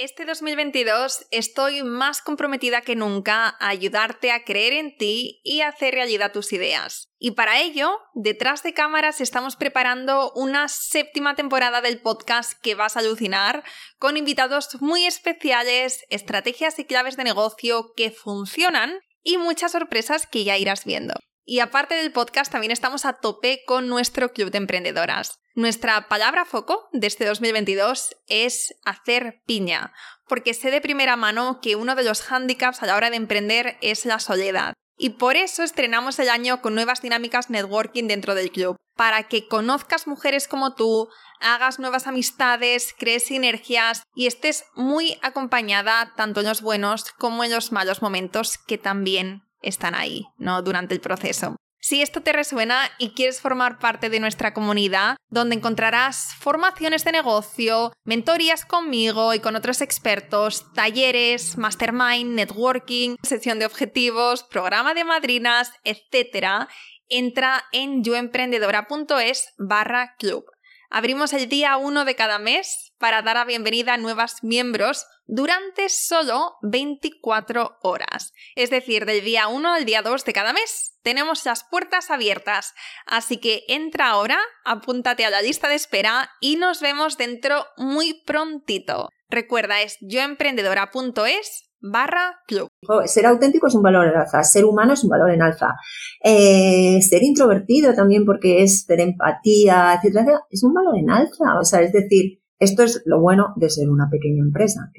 Este 2022 estoy más comprometida que nunca a ayudarte a creer en ti y hacer realidad tus ideas. Y para ello, detrás de cámaras estamos preparando una séptima temporada del podcast que vas a alucinar, con invitados muy especiales, estrategias y claves de negocio que funcionan y muchas sorpresas que ya irás viendo. Y aparte del podcast, también estamos a tope con nuestro club de emprendedoras. Nuestra palabra foco de este 2022 es hacer piña, porque sé de primera mano que uno de los hándicaps a la hora de emprender es la soledad. Y por eso estrenamos el año con nuevas dinámicas networking dentro del club, para que conozcas mujeres como tú, hagas nuevas amistades, crees sinergias y estés muy acompañada tanto en los buenos como en los malos momentos que también están ahí, ¿no? Durante el proceso. Si esto te resuena y quieres formar parte de nuestra comunidad, donde encontrarás formaciones de negocio, mentorías conmigo y con otros expertos, talleres, mastermind, networking, sesión de objetivos, programa de madrinas, etc., entra en yoemprendedora.es barra club. Abrimos el día 1 de cada mes para dar la bienvenida a nuevos miembros durante solo 24 horas. Es decir, del día 1 al día 2 de cada mes tenemos las puertas abiertas. Así que entra ahora, apúntate a la lista de espera y nos vemos dentro muy prontito. Recuerda, es yoemprendedora.es barra club. Ser auténtico es un valor en alza, ser humano es un valor en alza. Eh, ser introvertido también porque es tener empatía, etcétera, es un valor en alza. O sea, es decir, esto es lo bueno de ser una pequeña empresa.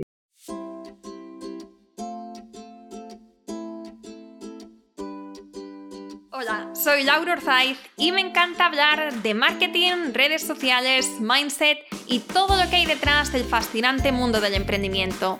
Hola, soy Laura Orzaiz y me encanta hablar de marketing, redes sociales, mindset y todo lo que hay detrás del fascinante mundo del emprendimiento.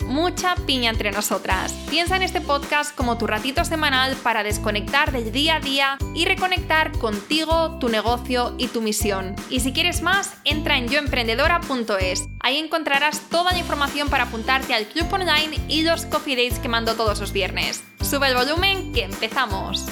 mucha piña entre nosotras. Piensa en este podcast como tu ratito semanal para desconectar del día a día y reconectar contigo, tu negocio y tu misión. Y si quieres más, entra en yoemprendedora.es. Ahí encontrarás toda la información para apuntarte al club online y los coffee dates que mando todos los viernes. Sube el volumen que empezamos.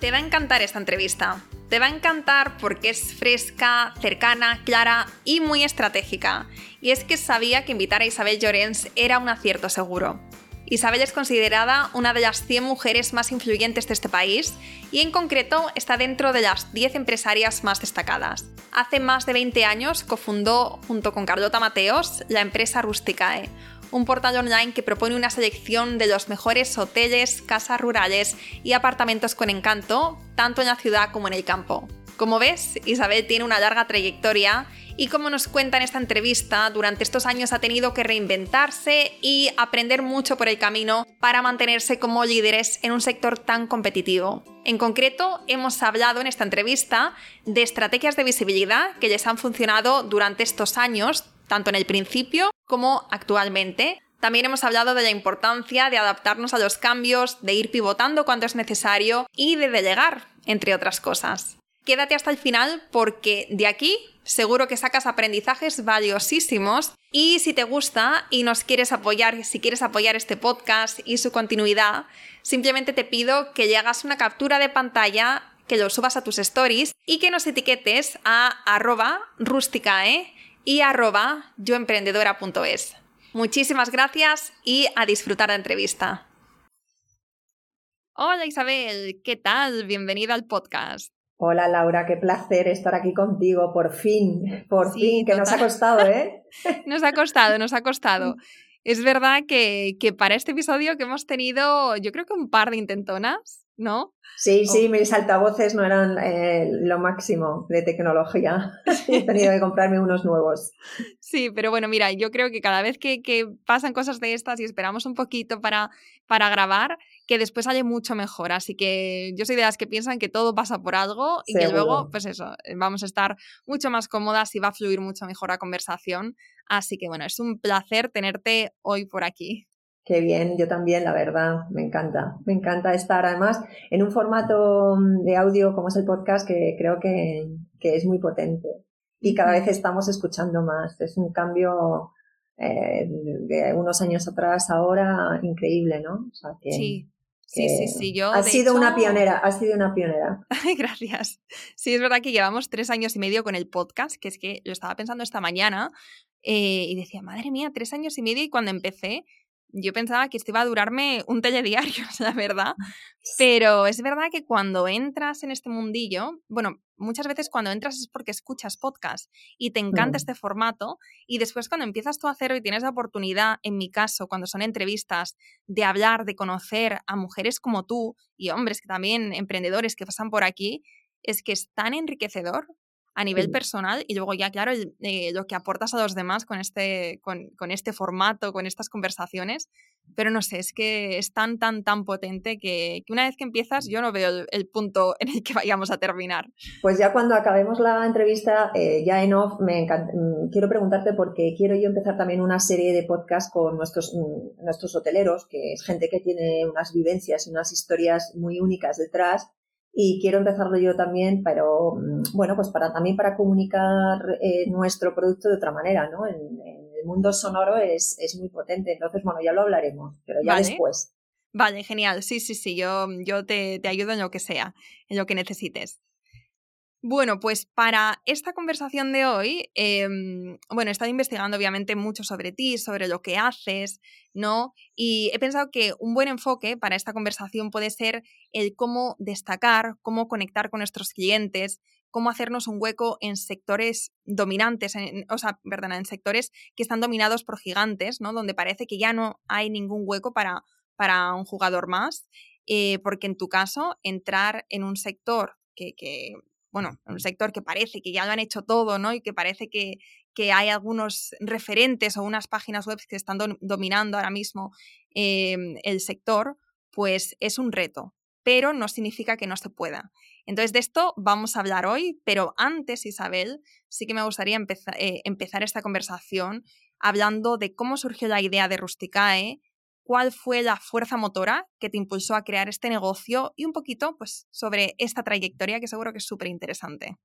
Te va a encantar esta entrevista. Te va a encantar porque es fresca, cercana, clara y muy estratégica. Y es que sabía que invitar a Isabel Llorens era un acierto seguro. Isabel es considerada una de las 100 mujeres más influyentes de este país y en concreto está dentro de las 10 empresarias más destacadas. Hace más de 20 años cofundó junto con Carlota Mateos la empresa Rusticae, un portal online que propone una selección de los mejores hoteles, casas rurales y apartamentos con encanto, tanto en la ciudad como en el campo. Como ves, Isabel tiene una larga trayectoria y como nos cuenta en esta entrevista, durante estos años ha tenido que reinventarse y aprender mucho por el camino para mantenerse como líderes en un sector tan competitivo. En concreto, hemos hablado en esta entrevista de estrategias de visibilidad que les han funcionado durante estos años, tanto en el principio como actualmente. También hemos hablado de la importancia de adaptarnos a los cambios, de ir pivotando cuando es necesario y de delegar, entre otras cosas. Quédate hasta el final porque de aquí seguro que sacas aprendizajes valiosísimos y si te gusta y nos quieres apoyar, si quieres apoyar este podcast y su continuidad, simplemente te pido que le hagas una captura de pantalla, que lo subas a tus stories y que nos etiquetes a arroba rusticae y arroba yoemprendedora.es. Muchísimas gracias y a disfrutar la entrevista. Hola Isabel, ¿qué tal? Bienvenida al podcast. Hola Laura, qué placer estar aquí contigo, por fin, por fin, que nos ha costado, ¿eh? nos ha costado, nos ha costado. Es verdad que, que, para este episodio que hemos tenido, yo creo que un par de intentonas, ¿no? Sí, sí, mis altavoces no eran eh, lo máximo de tecnología. He tenido que comprarme unos nuevos. Sí, pero bueno, mira, yo creo que cada vez que, que pasan cosas de estas y esperamos un poquito para, para grabar, que después sale mucho mejor. Así que yo soy de las que piensan que todo pasa por algo y que luego, pues eso, vamos a estar mucho más cómodas y va a fluir mucho mejor la conversación. Así que bueno, es un placer tenerte hoy por aquí. Qué bien, yo también, la verdad, me encanta. Me encanta estar además en un formato mm, de audio como es el podcast que creo que, es muy potente. Y cada vez estamos escuchando más. Es un cambio eh, de unos años atrás ahora increíble, ¿no? sí. Sí, sí, sí. Yo, has sido una pionera, has sido una pionera. Gracias. Sí, es verdad que llevamos tres años y medio con el podcast, que es que lo estaba pensando esta mañana eh, y decía, madre mía, tres años y medio y cuando empecé yo pensaba que esto iba a durarme un telediario, la verdad. Pero es verdad que cuando entras en este mundillo, bueno, muchas veces cuando entras es porque escuchas podcast y te encanta mm. este formato y después cuando empiezas tú a hacerlo y tienes la oportunidad, en mi caso, cuando son entrevistas, de hablar, de conocer a mujeres como tú y hombres que también, emprendedores que pasan por aquí, es que es tan enriquecedor a nivel personal y luego ya, claro, eh, lo que aportas a los demás con este, con, con, este formato, con estas conversaciones. Pero no sé, es que es tan, tan, tan potente que, que una vez que empiezas yo no veo el, punto en el que vayamos a terminar. Pues ya cuando acabemos la entrevista, eh, ya en off, me mm, quiero preguntarte porque quiero yo empezar también una serie de podcasts con nuestros, mm, nuestros hoteleros, que es gente que tiene unas vivencias y unas historias muy únicas detrás y quiero empezarlo yo también, pero mm, bueno, pues para también para comunicar eh, nuestro producto de otra manera, ¿no? En, el mundo sonoro es, es, muy potente, entonces bueno, ya lo hablaremos, pero ya después. Vale, genial, sí, sí, sí, yo, yo te, te ayudo en lo que sea, en lo que necesites. Bueno, pues para esta conversación de hoy, em, bueno, he estado investigando obviamente mucho sobre ti, sobre lo que haces, ¿no? Y he pensado que un buen enfoque para esta conversación puede ser el cómo destacar, cómo conectar con nuestros clientes, cómo hacernos un hueco en sectores dominantes, o sea, perdón, en sectores que están dominados por gigantes, ¿no? Donde parece que ya no hay ningún hueco para, para un jugador más, eh, porque en tu caso, entrar en un sector que, que bueno, un sector que parece que ya lo han hecho todo, ¿no? Y que parece que, que hay algunos referentes o unas páginas web que están dominando ahora mismo em, el sector, pues es un reto, pero no significa que no se pueda. Entonces, de esto vamos a hablar hoy, pero antes, Isabel, sí que me gustaría eh, empezar esta conversación hablando de cómo surgió la idea de Rusticae, cuál fue la fuerza motora que te impulsó a crear este negocio y un poquito pues, sobre esta trayectoria que seguro que es súper interesante.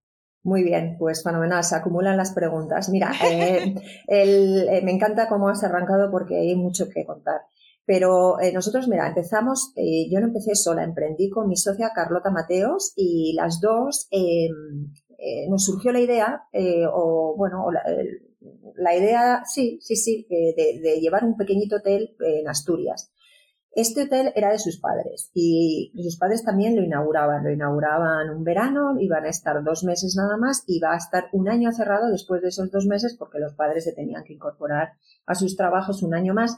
Muy bien, pues fenomenal, se acumulan las preguntas. Mira, eh, eh, me encanta cómo has arrancado porque hay mucho que contar. Pero eh, nosotros, mira, empezamos, yo no empecé sola, emprendí con mi socia Carlota Mateos y las dos em, nos surgió la idea, o bueno, el, la idea, sí, sí, sí, de, llevar un pequeñito hotel en Asturias. Este hotel era de sus padres y sus padres también lo inauguraban. Lo inauguraban un verano, iban a estar dos meses nada más y va a estar un año cerrado después de esos dos meses porque los padres se tenían que incorporar a sus trabajos un año más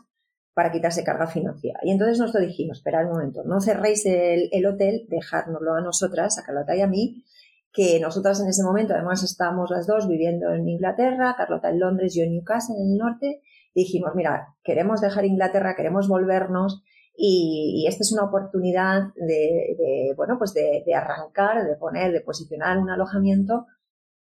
para quitarse carga financiera. Y entonces nosotros dijimos, esperad un momento, no cerréis el, el hotel, dejárnoslo a nosotras, a Carlota y a mí, que nosotras en ese momento además estábamos las dos viviendo en Inglaterra, Carlota en Londres, yo en Newcastle, en el norte, y dijimos, mira, queremos dejar Inglaterra, queremos volvernos y, esta es una oportunidad de, bueno, pues de, arrancar, de poner, de posicionar un alojamiento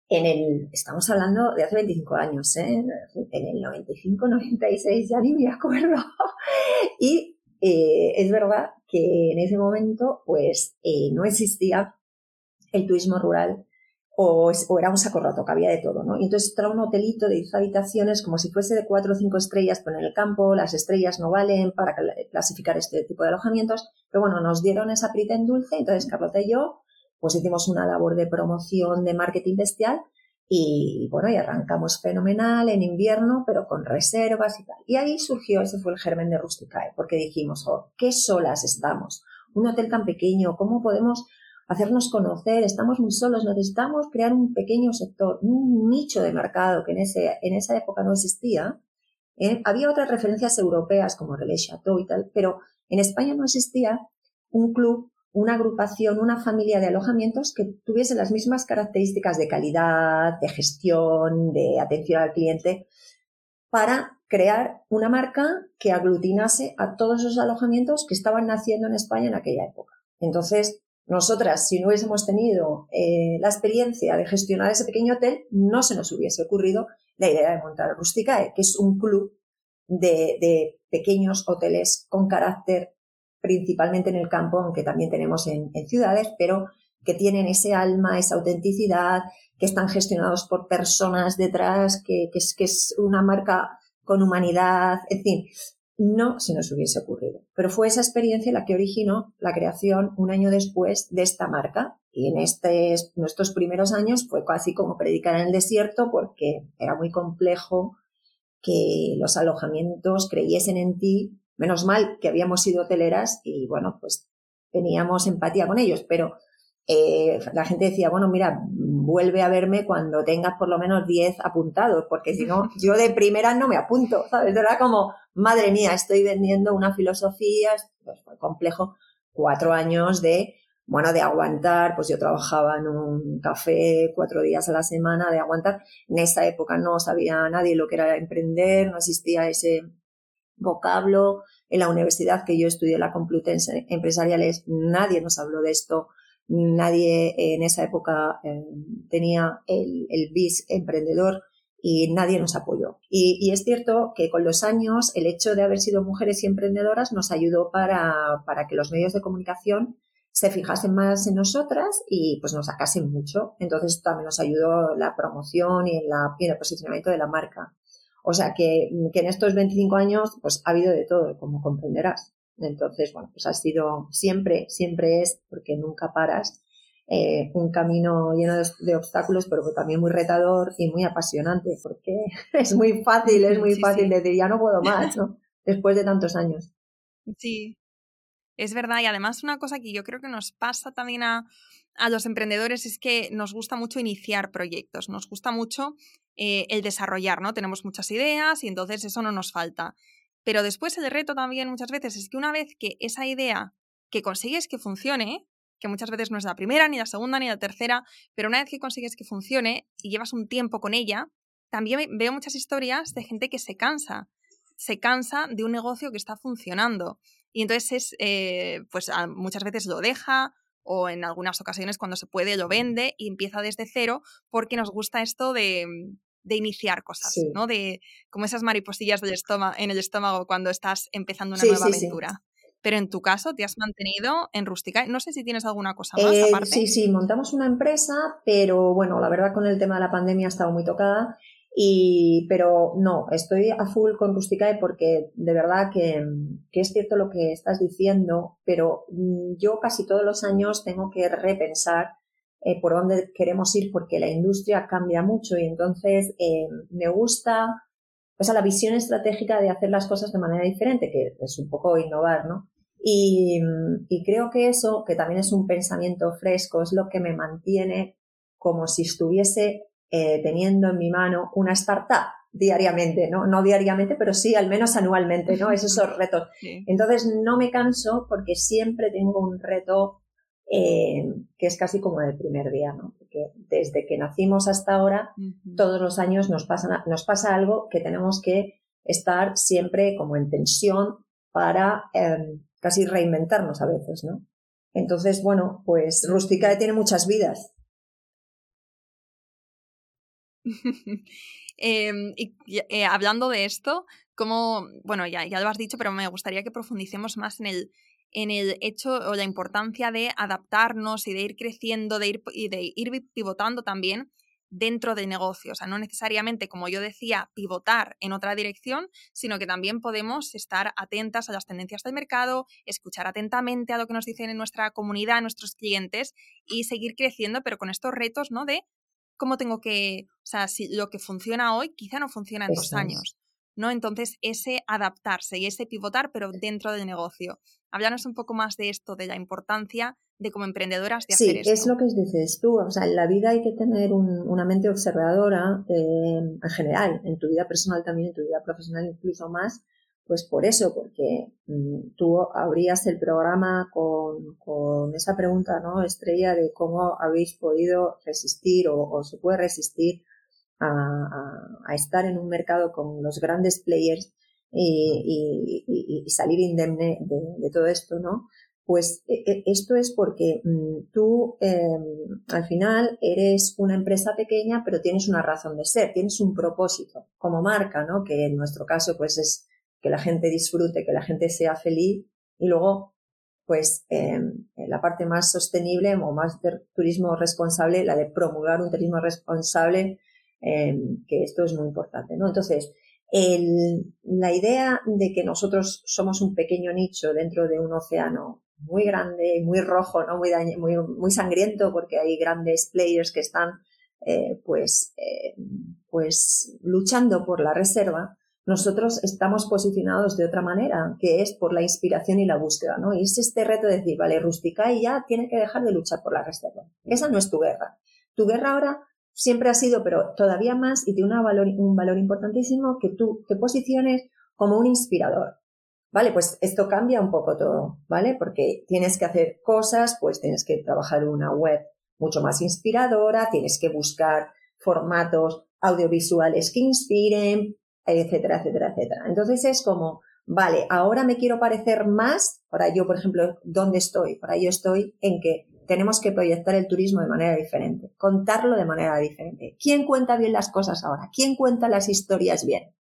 en el, estamos hablando de hace 25 años, ¿eh? en el 95, 96, ya ni me acuerdo. y eh, es verdad que en ese momento, pues, eh, no existía el turismo rural o, era un saco roto, que había de todo, ¿no? Y entonces trae un hotelito de 10 habitaciones como si fuese de 4 o 5 estrellas, pero en el campo las estrellas no valen para clasificar este tipo de alojamientos, pero bueno, nos dieron esa prita en dulce, entonces Carlota y yo pues hicimos una labor de promoción de marketing bestial y bueno, y arrancamos fenomenal en invierno, pero con reservas y tal. Y ahí surgió, ese fue el germen de Rusticae, porque dijimos, oh, qué solas estamos, un hotel tan pequeño, ¿cómo podemos hacernos conocer, estamos muy solos, necesitamos crear un pequeño sector, un nicho de mercado que en, ese, en esa época no existía. ¿eh? Había otras referencias europeas como Relais Chateau y tal, pero en España no existía un club, una agrupación, una familia de alojamientos que tuviese las mismas características de calidad, de gestión, de atención al cliente, para crear una marca que aglutinase a todos esos alojamientos que estaban naciendo en España en aquella época. Entonces, nosotras, si no hubiésemos tenido eh, la experiencia de gestionar ese pequeño hotel, no se nos hubiese ocurrido la idea de montar Rusticae, que es un club de, pequeños hoteles con carácter principalmente en el campo, aunque también tenemos en, ciudades, pero que tienen ese alma, esa autenticidad, que están gestionados por personas detrás, que, es, que es una marca con humanidad, en fin, no se nos hubiese ocurrido. Pero fue esa experiencia la que originó la creación un año después de esta marca. Y en estos, nuestros primeros años fue casi como predicar en el desierto porque era muy complejo que los alojamientos creyesen en ti. Menos mal que habíamos sido hoteleras y bueno, pues teníamos empatía con ellos, pero eh, la gente decía, bueno, mira, vuelve a verme cuando tengas por lo menos 10 apuntados, porque si no, yo de primera no me apunto, ¿sabes? Era como, madre mía, estoy vendiendo una filosofía, pues fue complejo, cuatro años de, bueno, de aguantar, pues yo trabajaba en un café cuatro días a la semana, de aguantar. En esa época no sabía nadie lo que era emprender, no existía ese vocablo. En la universidad que yo estudié, la Complutense Empresariales, nadie nos habló de esto nadie en esa época eh, tenía el, el BIS emprendedor y nadie nos apoyó. Y, es cierto que con los años el hecho de haber sido mujeres y emprendedoras nos ayudó para, para que los medios de comunicación se fijasen más en nosotras y pues nos sacasen mucho. Entonces también nos ayudó la promoción y, en la, y el posicionamiento de la marca. O sea que, que en estos 25 años pues ha habido de todo, como comprenderás. Entonces, bueno, pues ha sido siempre, siempre es, porque nunca paras, eh, un camino lleno de, obstáculos, pero también muy retador y muy apasionante, porque es muy fácil, es muy fácil decir, ya no puedo más, ¿no? Después de tantos años. Sí, es verdad. Y además una cosa que yo creo que nos pasa también a, los emprendedores es que nos gusta mucho iniciar proyectos, nos gusta mucho eh, el desarrollar, ¿no? Tenemos muchas ideas y entonces eso no nos falta. Pero después el reto también muchas veces es que una vez que esa idea que consigues que funcione, que muchas veces no es la primera, ni la segunda, ni la tercera, pero una vez que consigues que funcione y llevas un tiempo con ella, también veo muchas historias de gente que se cansa, se cansa de un negocio que está funcionando. Y entonces es, eh, pues muchas veces lo deja o en algunas ocasiones cuando se puede lo vende y empieza desde cero porque nos gusta esto de, de iniciar cosas, ¿no? De como esas mariposillas del estómago, en el estómago cuando estás empezando una nueva aventura. Pero en tu caso te has mantenido en Rustica. No sé si tienes alguna cosa más eh, aparte. Sí, sí, montamos una empresa, pero bueno, la verdad con el tema de la pandemia ha estado muy tocada. Y, pero no, estoy a full con Rusticae porque de verdad que, que, es cierto lo que estás diciendo, pero mm, yo casi todos los años tengo que repensar eh, por dónde queremos ir porque la industria cambia mucho y entonces eh, me gusta esa la visión estratégica de hacer las cosas de manera diferente, que es un poco innovar, ¿no? Y, y creo que eso, que también es un pensamiento fresco, es lo que me mantiene como si estuviese eh, teniendo en mi mano una startup diariamente, ¿no? No diariamente, pero sí al menos anualmente, ¿no? Esos son retos. Entonces no me canso porque siempre tengo un reto eh, que es casi como el primer día, ¿no? Porque desde que nacimos hasta ahora, todos los años nos pasa, nos pasa algo que tenemos que estar siempre como en tensión para em, casi reinventarnos a veces, ¿no? Entonces, bueno, pues Rustica tiene muchas vidas. Em, y eh, hablando de esto, como, bueno, ya, ya lo has dicho, pero me gustaría que profundicemos más en el, en el hecho o la importancia de adaptarnos y de ir creciendo de ir, y de ir pivotando también dentro del negocio. O sea, no necesariamente, como yo decía, pivotar en otra dirección, sino que también podemos estar atentas a las tendencias del mercado, escuchar atentamente a lo que nos dicen en nuestra comunidad, nuestros clientes y seguir creciendo, pero con estos retos, ¿no? De cómo tengo que, o sea, si lo que funciona hoy quizá no funciona en dos años. ¿No? Entonces, ese adaptarse y ese pivotar, pero dentro del negocio. Háblanos un poco más de esto, de la importancia de como emprendedoras de hacer esto. Sí, es lo que dices tú. O sea, en la vida hay que tener una mente observadora eh, en general, en tu vida personal también, en tu vida profesional incluso más. Pues por eso, porque mm, tú abrías el programa con, con, esa pregunta, ¿no? Estrella de cómo habéis podido resistir o, o se puede resistir a, estar en un mercado con los grandes players y, salir indemne de, todo esto, ¿no? Pues e, e, esto es porque mm, tú em, al final eres una empresa pequeña, pero tienes una razón de ser, tienes un propósito como marca, ¿no? Que en nuestro caso, pues es que la gente disfrute, que la gente sea feliz y luego pues em, la parte más sostenible o más de turismo responsable, la de promulgar un turismo responsable, em, que esto es muy importante, ¿no? Entonces, la idea de que nosotros somos un pequeño nicho dentro de un océano muy grande, muy rojo, ¿no? muy, muy, muy sangriento, porque hay grandes players que están eh, pues, eh, pues luchando por la reserva, nosotros estamos posicionados de otra manera, que es por la inspiración y la búsqueda, ¿no? Y es este reto de decir, vale, Rusticay ya tiene que dejar de luchar por la reserva. Esa no es tu guerra. Tu guerra ahora siempre ha sido, pero todavía más, y tiene valor, un valor importantísimo, que tú te posiciones como un inspirador. Vale, pues esto cambia un poco todo, ¿vale? Porque tienes que hacer cosas, pues tienes que trabajar una web mucho más inspiradora, tienes que buscar formatos audiovisuales que inspiren, etcétera, etcétera, etcétera. Entonces es como, vale, ahora me quiero parecer más, para yo, por ejemplo, ¿dónde estoy? Para yo estoy en que tenemos que proyectar el turismo de manera diferente, contarlo de manera diferente. ¿Quién cuenta bien las cosas ahora? ¿Quién cuenta las historias bien?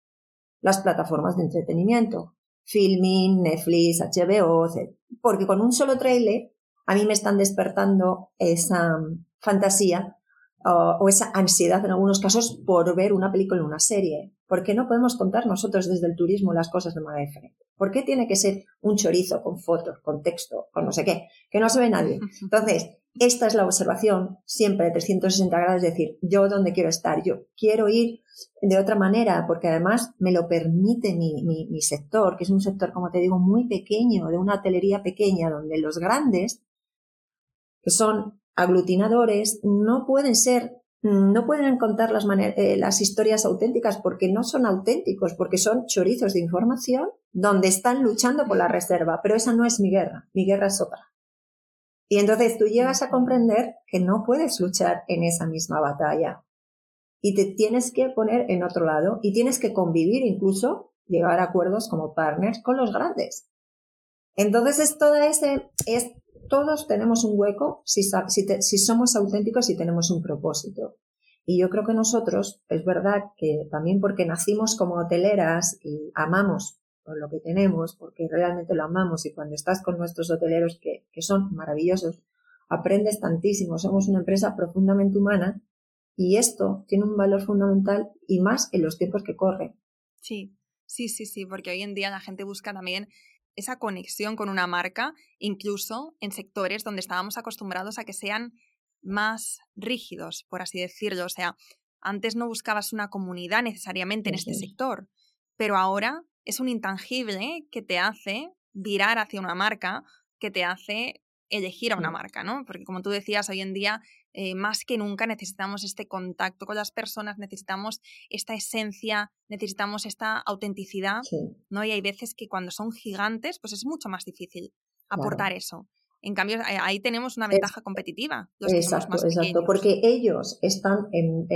Las plataformas de entretenimiento, Filming, Netflix, HBO, etc. Porque con un solo trailer a mí me están despertando esa fantasía o esa ansiedad en algunos casos por ver una película o una serie. ¿Por qué no podemos contar nosotros desde el turismo las cosas de manera diferente? ¿Por qué tiene que ser un chorizo con fotos, con texto, con no sé qué, que no se ve nadie? Entonces, esta es la observación siempre de 360 grados, es decir, yo dónde quiero estar, yo quiero ir de otra manera, porque además me lo permite mi, mi, mi sector, que es un sector, como te digo, muy pequeño, de una hotelería pequeña, donde los grandes, que son aglutinadores, no pueden ser no pueden contar las, eh, las historias auténticas porque no son auténticos, porque son chorizos de información donde están luchando por la reserva, pero esa no es mi guerra, mi guerra es otra. Y entonces tú llegas a comprender que no puedes luchar en esa misma batalla y te tienes que poner en otro lado y tienes que convivir incluso, llegar a acuerdos como partners con los grandes. Entonces es toda ese, es todos tenemos un hueco si, si, somos auténticos y tenemos un propósito. Y yo creo que nosotros, es verdad que también porque nacimos como hoteleras y amamos por lo que tenemos, porque realmente lo amamos y cuando estás con nuestros hoteleros que, que son maravillosos, aprendes tantísimo, somos una empresa profundamente humana y esto tiene un valor fundamental y más en los tiempos que corren. Sí, sí, sí, sí, porque hoy en día la gente busca también esa conexión con una marca, incluso en sectores donde estábamos acostumbrados a que sean más rígidos, por así decirlo. O sea, antes no buscabas una comunidad necesariamente en este sector, pero ahora es un intangible que te hace virar hacia una marca, que te hace elegir a una marca, ¿no? Porque como tú decías, hoy en día eh, más que nunca necesitamos este contacto con las personas, necesitamos esta esencia, necesitamos esta autenticidad, ¿no? Y hay veces que cuando son gigantes, pues es mucho más difícil aportar eso. En cambio, ahí tenemos una ventaja competitiva. exacto, exacto, porque ellos están en,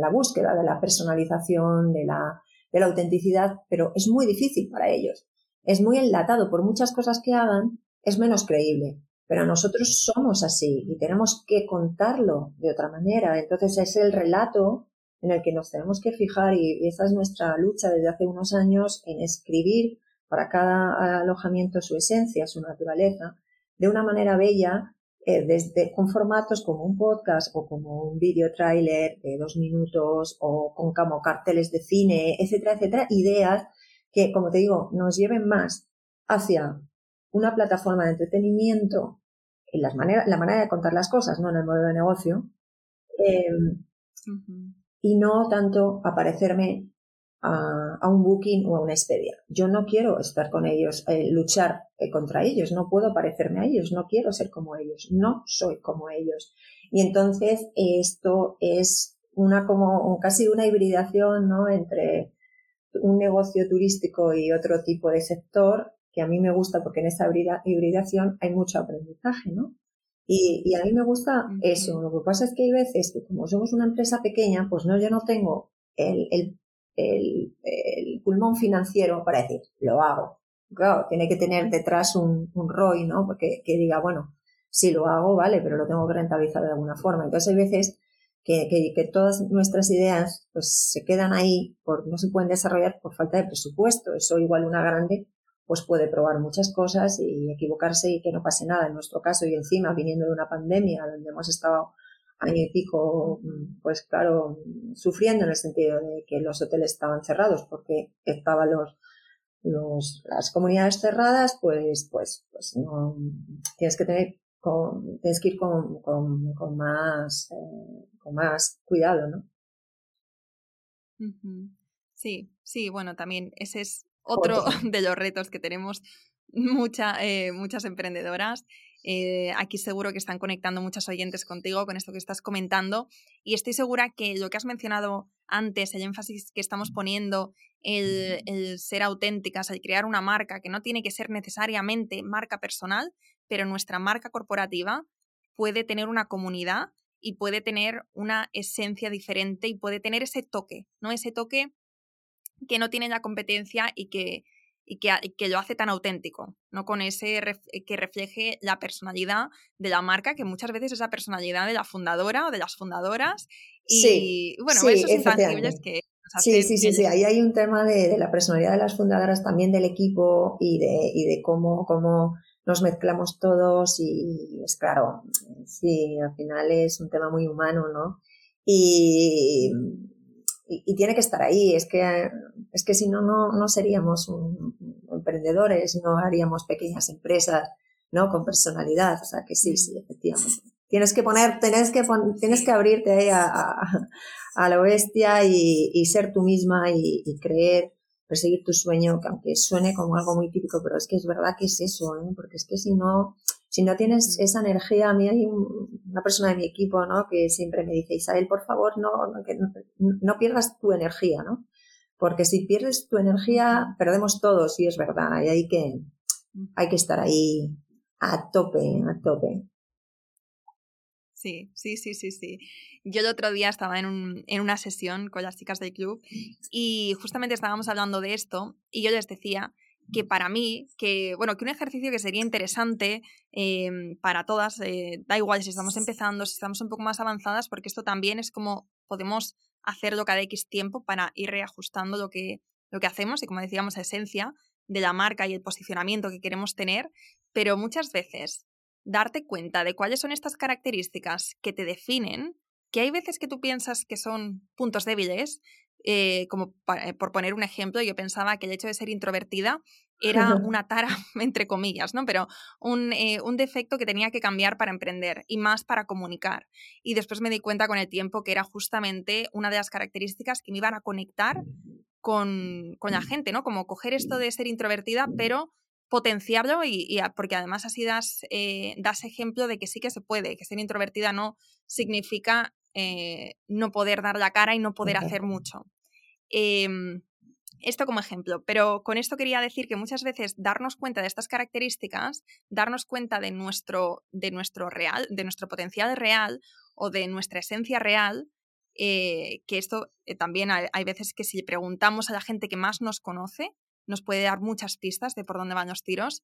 la búsqueda de la personalización, de la, de la autenticidad, pero es muy difícil para ellos. Es muy enlatado por muchas cosas que hagan, es menos creíble pero nosotros somos así y tenemos que contarlo de otra manera. Entonces es el relato en el que nos tenemos que fijar y esa es nuestra lucha desde hace unos años en escribir para cada alojamiento su esencia, su naturaleza, de una manera bella, eh, desde, con formatos como un podcast o como un video trailer de dos minutos o con como carteles de cine, etcétera, etcétera, ideas que, como te digo, nos lleven más hacia una plataforma de entretenimiento en las manera, la manera de contar las cosas, no en el modelo de negocio, em, y no tanto aparecerme a, a, un booking o a una expedia. Yo no quiero estar con ellos, eh, luchar eh, contra ellos, no puedo parecerme a ellos, no quiero ser como ellos, no soy como ellos. Y entonces esto es una como casi una hibridación ¿no? entre un negocio turístico y otro tipo de sector que a mí me gusta porque en esa hibridación hay mucho aprendizaje, ¿no? Y, a mí me gusta eso. Lo que pasa es que hay veces que como somos una empresa pequeña, pues no, yo no tengo el, el, el, pulmón financiero para decir, lo hago. Claro, tiene que tener detrás un, un ROI, ¿no? Porque que diga, bueno, si lo hago, vale, pero lo tengo que rentabilizar de alguna forma. Entonces hay veces que, que, todas nuestras ideas pues se quedan ahí, por, no se pueden desarrollar por falta de presupuesto. Eso igual una grande pues puede probar muchas cosas y equivocarse y que no pase nada. En nuestro caso, y encima viniendo de una pandemia donde hemos estado año y pico, pues claro, sufriendo en el sentido de que los hoteles estaban cerrados porque estaban los, los, las comunidades cerradas, pues, pues, pues no, tienes que tener, con, tienes que ir con, con, con más, eh, con más cuidado, ¿no? Sí, sí, bueno, también ese es otro de los retos que tenemos mucha, eh, muchas emprendedoras. Eh, aquí seguro que están conectando muchas oyentes contigo con esto que estás comentando y estoy segura que lo que has mencionado antes, el énfasis que estamos poniendo, el, el ser auténticas, el crear una marca que no tiene que ser necesariamente marca personal, pero nuestra marca corporativa puede tener una comunidad y puede tener una esencia diferente y puede tener ese toque, ¿no? Ese toque que no tiene la competencia y que, y que, que, lo hace tan auténtico, ¿no? Con ese que refleje la personalidad de la marca, que muchas veces es la personalidad de la fundadora o de las fundadoras. Y sí, bueno, esos intangibles que. Sí, sí, sí, sí, ahí hay un tema de, de, la personalidad de las fundadoras, también del equipo y de, y de cómo, cómo nos mezclamos todos y es claro, sí, al final es un tema muy humano, ¿no? Y, y, tiene que estar ahí. Es que, es que si no, no, seríamos emprendedores, no haríamos pequeñas empresas, ¿no? Con personalidad. O sea que sí, sí, efectivamente. Tienes que poner, tienes que, tienes que abrirte ahí a, a, la bestia y, y, ser tú misma y, y, creer, perseguir tu sueño, que aunque suene como algo muy típico, pero es que es verdad que es eso, ¿eh? Porque es que si no, si no tienes esa energía, a mí hay una persona de mi equipo, ¿no? Que siempre me dice, Isabel, por favor, no, no, pierdas tu energía, ¿no? Porque si pierdes tu energía, perdemos todos, y es verdad, y hay que, hay que estar ahí a tope, a tope. Sí, sí, sí, sí, sí. Yo el otro día estaba en, un, en una sesión con las chicas del club y justamente estábamos hablando de esto y yo les decía que para mí, que bueno, que un ejercicio que sería interesante em, para todas, eh, da igual si estamos empezando, si estamos un poco más avanzadas, porque esto también es como podemos hacerlo cada X tiempo para ir reajustando lo que, lo que hacemos y como decíamos, la esencia de la marca y el posicionamiento que queremos tener, pero muchas veces darte cuenta de cuáles son estas características que te definen, que hay veces que tú piensas que son puntos débiles, eh, como eh, por poner un ejemplo, yo pensaba que el hecho de ser introvertida era una tara, entre comillas, ¿no? Pero un, eh, un, defecto que tenía que cambiar para emprender y más para comunicar. Y después me di cuenta con el tiempo que era justamente una de las características que me iban a conectar con, con la gente, ¿no? Como coger esto de ser introvertida, pero potenciarlo y, porque además así das, das ejemplo de que sí que se puede, que ser introvertida no significa eh, no poder dar la cara y no poder hacer mucho. Em, esto como ejemplo, pero con esto quería decir que muchas veces darnos cuenta de estas características, darnos cuenta de nuestro, de nuestro real, de nuestro potencial real o de nuestra esencia real, eh, que esto eh, también hay, hay, veces que si preguntamos a la gente que más nos conoce, nos puede dar muchas pistas de por dónde van los tiros.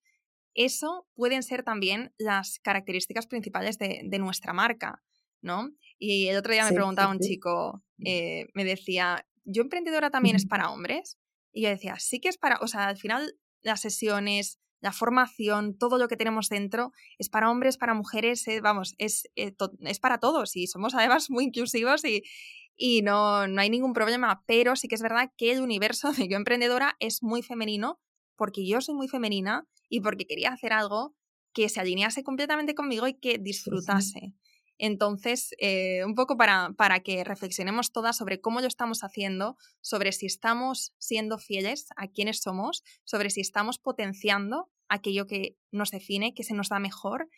Eso pueden ser también las características principales de, de nuestra marca. ¿No? Y el otro día me preguntaba un chico, eh, me decía, ¿yo emprendedora también es para hombres? Y yo decía, sí que es para, o sea, al final las sesiones, la formación, todo lo que tenemos dentro es para hombres, para mujeres, eh, vamos, es, eh, es para todos y somos además muy inclusivos y, y no, no hay ningún problema, pero sí que es verdad que el universo de yo emprendedora es muy femenino porque yo soy muy femenina y porque quería hacer algo que se alinease completamente conmigo y que disfrutase. Entonces, eh, un poco para, para, que reflexionemos todas sobre cómo lo estamos haciendo, sobre si estamos siendo fieles a quienes somos, sobre si estamos potenciando aquello que nos define, que se nos da mejor.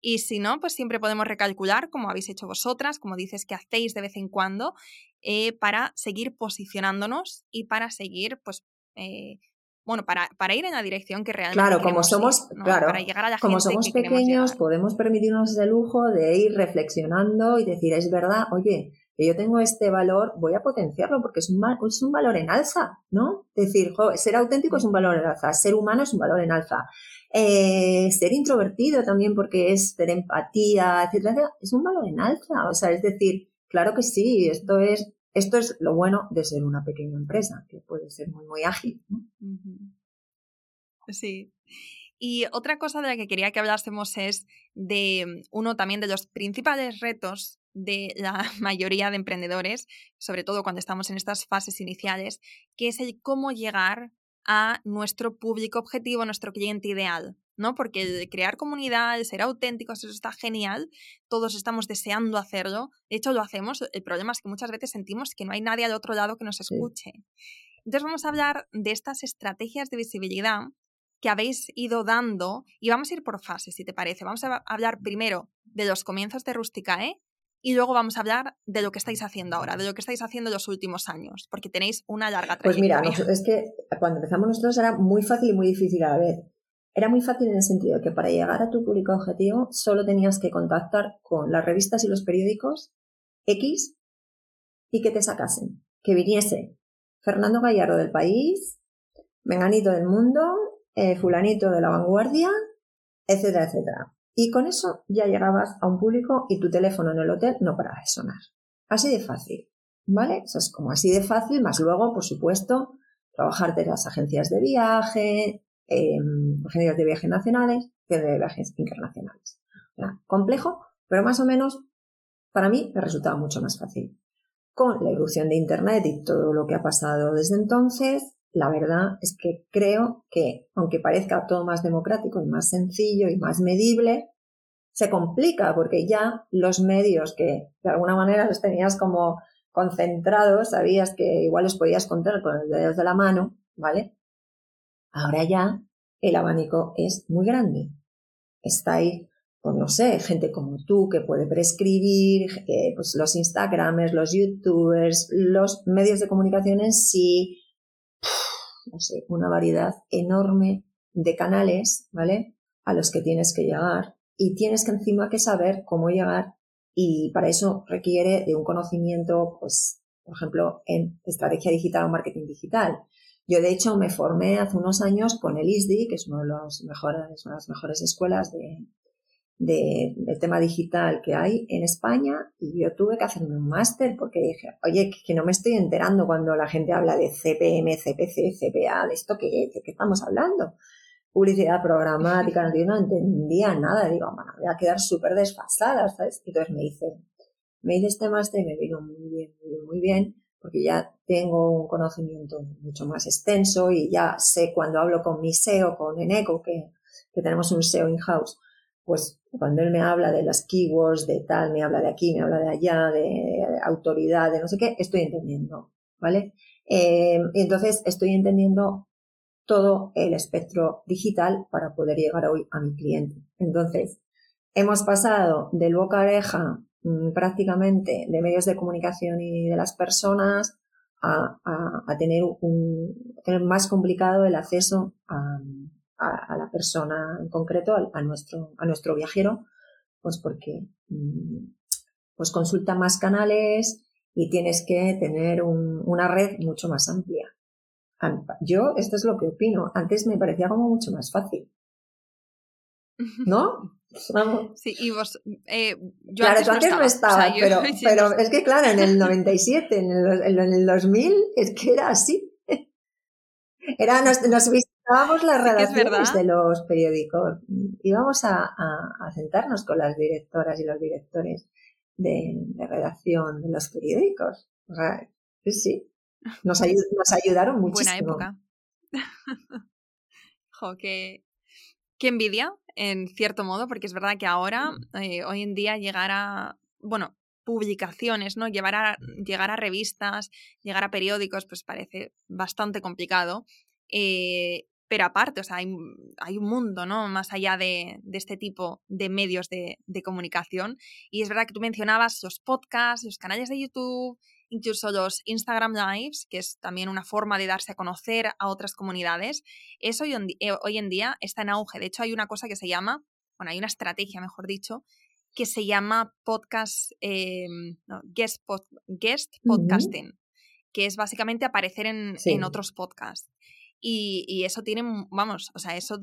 Y si no, pues siempre podemos recalcular, como habéis hecho vosotras, como dices que hacéis de vez en cuando, eh, para seguir posicionándonos y para seguir pues, eh, bueno, para, para, ir en la dirección que realmente Claro, como somos, claro, para llegar a la como somos pequeños, podemos permitirnos ese lujo de ir reflexionando y decir, es verdad, oye, que yo tengo este valor, voy a potenciarlo porque es un, es un valor en alza, ¿no? Es decir, ser auténtico es un valor en alza, ser humano es un valor en alza. Eh, ser introvertido también porque es tener empatía, etcétera, es un valor en alza. O sea, es decir, Claro que sí, esto es, esto es lo bueno de ser una pequeña empresa, que puede ser muy, muy ágil. Sí. Y otra cosa de la que quería que hablásemos es de uno también de los principales retos de la mayoría de emprendedores, sobre todo cuando estamos en estas fases iniciales, que es el cómo llegar a nuestro público objetivo, nuestro cliente ideal. ¿No? Porque crear comunidad, ser auténticos, eso está genial, todos estamos deseando hacerlo, de hecho lo hacemos, el problema es que muchas veces sentimos que no hay nadie al otro lado que nos escuche. Entonces vamos a hablar de estas estrategias de visibilidad que habéis ido dando y vamos a ir por fases, si te parece. Vamos a hablar primero de los comienzos de Rusticae y luego vamos a hablar de lo que estáis haciendo ahora, de lo que estáis haciendo en los últimos años, porque tenéis una larga trayectoria. Pues mira, es que cuando empezamos nosotros era muy fácil y muy difícil a la vez. Era muy fácil en el sentido de que para llegar a tu público objetivo solo tenías que contactar con las revistas y los periódicos X y que te sacasen, que viniese Fernando Gallardo del País, Menganito del Mundo, eh, Fulanito de la Vanguardia, etcétera, etcétera. Y con eso ya llegabas a un público y tu teléfono en el hotel no paraba de sonar. Así de fácil, ¿vale? Eso es como así de fácil, más luego, por supuesto, trabajar de las agencias de viaje, eh, agencias de viajes nacionales que de viajes internacionales. complejo, pero más o menos para mí me resultaba mucho más fácil. Con la irrupción de Internet y todo lo que ha pasado desde entonces, la verdad es que creo que, aunque parezca todo más democrático y más sencillo y más medible, se complica porque ya los medios que de alguna manera los tenías como concentrados, sabías que igual los podías contar con los dedos de la mano, ¿vale? Ahora ya el abanico es muy grande. Está ahí, pues no sé, gente como tú que puede prescribir, eh, pues los Instagramers, los YouTubers, los medios de comunicación en sí, no sé, una variedad enorme de canales, ¿vale? A los que tienes que llegar y tienes que encima que saber cómo llegar y para eso requiere de un conocimiento, pues, por ejemplo, en estrategia digital o marketing digital. Yo, de hecho, me formé hace unos años con el ISDI, que es una de, los mejores, una de las mejores escuelas de, tema digital que hay en España y yo tuve que hacerme un máster porque dije, oye, que, no me estoy enterando cuando la gente habla de CPM, CPC, CPA, de esto que, estamos hablando. Publicidad programática, yo no entendía nada, digo, bueno, voy a quedar súper desfasada, ¿sabes? Entonces me hice, me hice este máster y me vino muy bien, muy bien, muy bien porque ya tengo un conocimiento mucho más extenso y ya sé cuando hablo con mi SEO, con Eneco, que, que tenemos un SEO in-house, pues cuando él me habla de las keywords, de tal, me habla de aquí, me habla de allá, de, autoridad, de no sé qué, estoy entendiendo, ¿vale? Y entonces estoy entendiendo todo el espectro digital para poder llegar hoy a mi cliente. Entonces, hemos pasado del boca a oreja Mm, prácticamente de medios de comunicación y de las personas a, tener, un, tener más complicado el acceso a, la persona en concreto, a, nuestro, a nuestro viajero, pues porque mm, pues consulta más canales y tienes que tener una red mucho más amplia. Yo, esto es lo que opino. Antes me parecía como mucho más fácil. ¿No? Vamos. Sí, y vos. Eh, claro, tú antes no estaba, pero, pero es que, claro, en el 97, en el, en el 2000, es que era así. Era, nos, visitábamos las redacciones de los periódicos. Íbamos a, a, sentarnos con las directoras y los directores de, redacción de los periódicos. O sea, sí, nos, nos ayudaron muchísimo. Buena época. jo, qué, qué envidia en cierto modo, porque es verdad que ahora, eh, hoy en día, llegar a, bueno, publicaciones, ¿no? Llevar a, llegar a revistas, llegar a periódicos, pues parece bastante complicado. Eh, pero aparte, o sea, hay, hay, un mundo, ¿no? Más allá de, de este tipo de medios de, de, comunicación. Y es verdad que tú mencionabas los podcasts, los canales de YouTube, incluso los Instagram Lives, que es también una forma de darse a conocer a otras comunidades, eso hoy en, eh, hoy en día está en auge. De hecho, hay una cosa que se llama, bueno, hay una estrategia, mejor dicho, que se llama podcast, em, guest, guest, podcasting, que es básicamente aparecer en, en otros podcasts. Y, y, eso tiene, vamos, o sea, eso